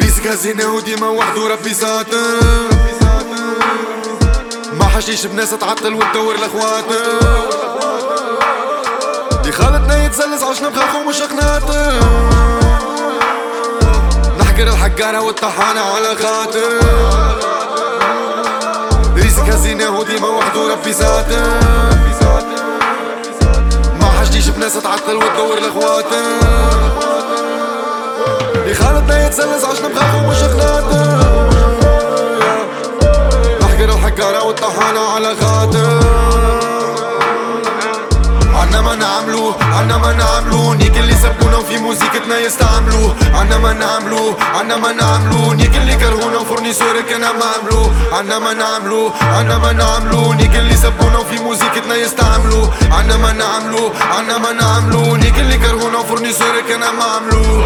ريسك هزينة وديما وحده ربي ساتر ما حشيش بناس تعطل وتدور لاخواتر دي خالتنا يتزلز عشنا بخاخ ومش خناتر نحكر الحقارة والطحانة على خاطر. ريسك هزينة وديما وحده ربي ساتر ما حشتيش بناس تعطل وتدور لاخواتر دي خالتنا يتزلز عشنا بخاخ ومش خناتر نحكر الحقارة والطحانة على خاطر. عنا ما نعملو عنا ما نعملو. نيك اللي سبونا وفي موسيقتنا يستعملو. عنا ما نعملو عنا ما نعملو. نيك اللي كرهونا و fournisseur كان ما عملو عنا ما نعملو عنا ما نعملو. نيك اللي سبونا وفي موسيقتنا يستعملو. عنا ما نعملو عنا ما نعملو. نيك اللي كرهونا و fournisseur كان ما عملو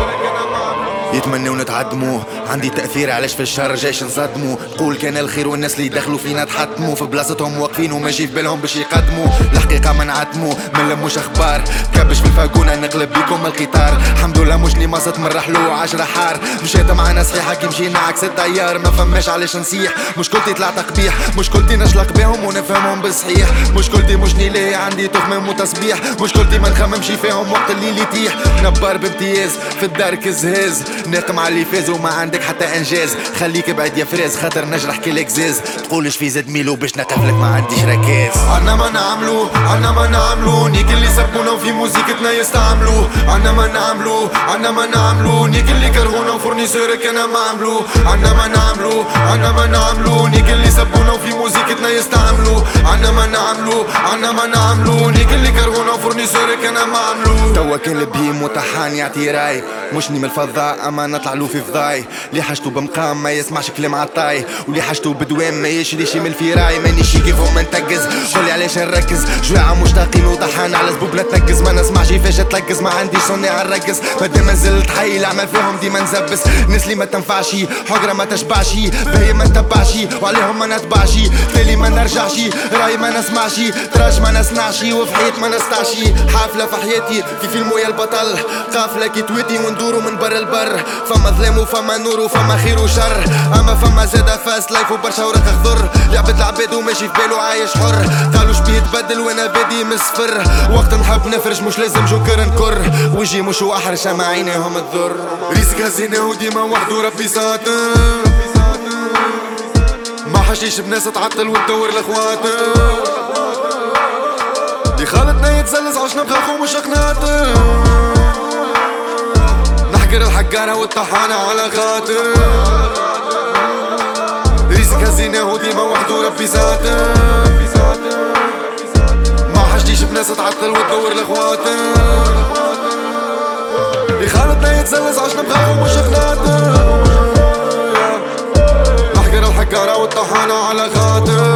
يتمنوا نتعدموا. عندي تأثير علاش في الشر جايش نصدموا. تقول كان الخير والناس اللي دخلوا فينا تحطموا. في بلاصتهم واقفين وما في بالهم باش يقدموا. الحقيقة ما نعتموا ما نلموش أخبار. كبش في الفاقونة نقلب بيكم القطار. الحمد لله مش لي مصت من رحلو عشرة حار. مشيت معانا صحيحة كي مشينا عكس التيار ما فماش علاش نصيح مشكلتي طلعت قبيح مشكلتي نشلق بيهم ونفهمهم بالصحيح. مشكلتي مش ليه عندي تخمم وتصبيح. مشكلتي ما نخممش فيهم وقت الليل يتيح. نبار بامتياز في الدار كزهاز ناقم على اللي فاز وما عندك حتى إنجاز. خليك بعد يا فراز خاطر نجرح كي لكزاز. تقولش في زاد ميلو باش نقفلك ما عنديش ركاز عنا ما نعملو عنا ما نعملو. نيك اللي سبونا وفي موسيقتنا يستعملو. عنا ما نعملو عنا ما نعملو. نيك اللي كرهونا وفورنيسور كان ما عملو. عنا ما نعملو عنا ما نعملو. نيك اللي سبونا وفي موسيقتنا يستعملو. عنا ما نعملو عنا ما نعملو. نيك اللي كرهونا وفورنيسور كان ما عملو. توا كان البهيم وطحان يعطي رأي. مشني من الفضاء أما نطلع له في فضاي اللي حاجته بمقام ما يسمعش كلام عطاي. واللي حاجته بدوام ما يشريش من الفراي. مانيش كيفهم ما نتقز قولي علاش نركز؟ جواعة مشتاقين وطحان على زبوب لا تنقز ما نسمعش كيفاش تلقز ما عنديش صني على الركز مادام نزلت حي العمل فيهم ديما نزبس. ناس اللي ما تنفعش حقرة ما تشبعش. باهي ما نتبعش وعليهم ما نتبعش. تالي ما نرجعش رأي ما نسمعش. تراش ما نسمعش وفي حيط ما نستعش حافلة في حياتي في فيلم ويا البطل. قافلة كي تويتي وندورو من بر البر. فما ظلام وفما نور وفما خير وشر. أما فما زادا فاست لايف وبرشا ورق خضر. لعبة العباد وماشي في بالو عايش حر. تبدل وأنا بادي من الصفر وقت نحب نفرش مش لازم جوكر نكر. وجهي مش واحرش اما عينيهم تضر. ريسك هزينة وديما وحده ربي ساتر ما حشيش بناس تعطل وتدور لاخواتر دي خالتنا يتزلز عشنا بخاخ ومش خناتر نحكر الحقارة والطحانة على خاطر. ريسك هزينة وديما وحده ربي ساتر حشتيش بناس تعطل وتدور لاخواتر دي خالتنا يتزلز عشنا بخاخ ومش خناتر نحكر الحقارة والطحانة على خاطر.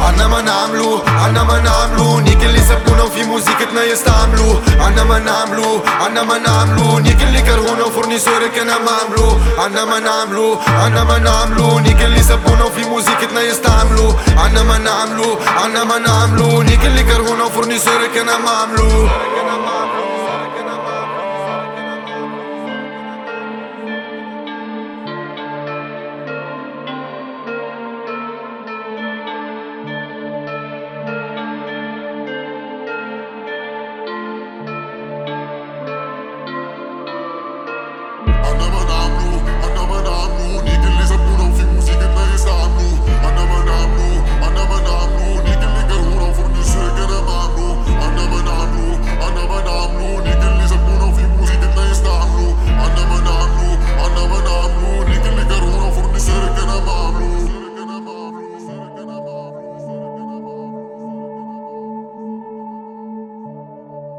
عنا ما نعملو عنا ما نعملو. نيك اللي سبونا وفي موسيقتنا يستعملو. عنا ما نعملو عنا ما نعملو. نيك اللي كرهونا و fournisseur كان ما عملو. عنا ما نعملو عنا ما نعملو. نيك اللي نعملو نيك اللي كرهونا و fournisseur كان ما عملو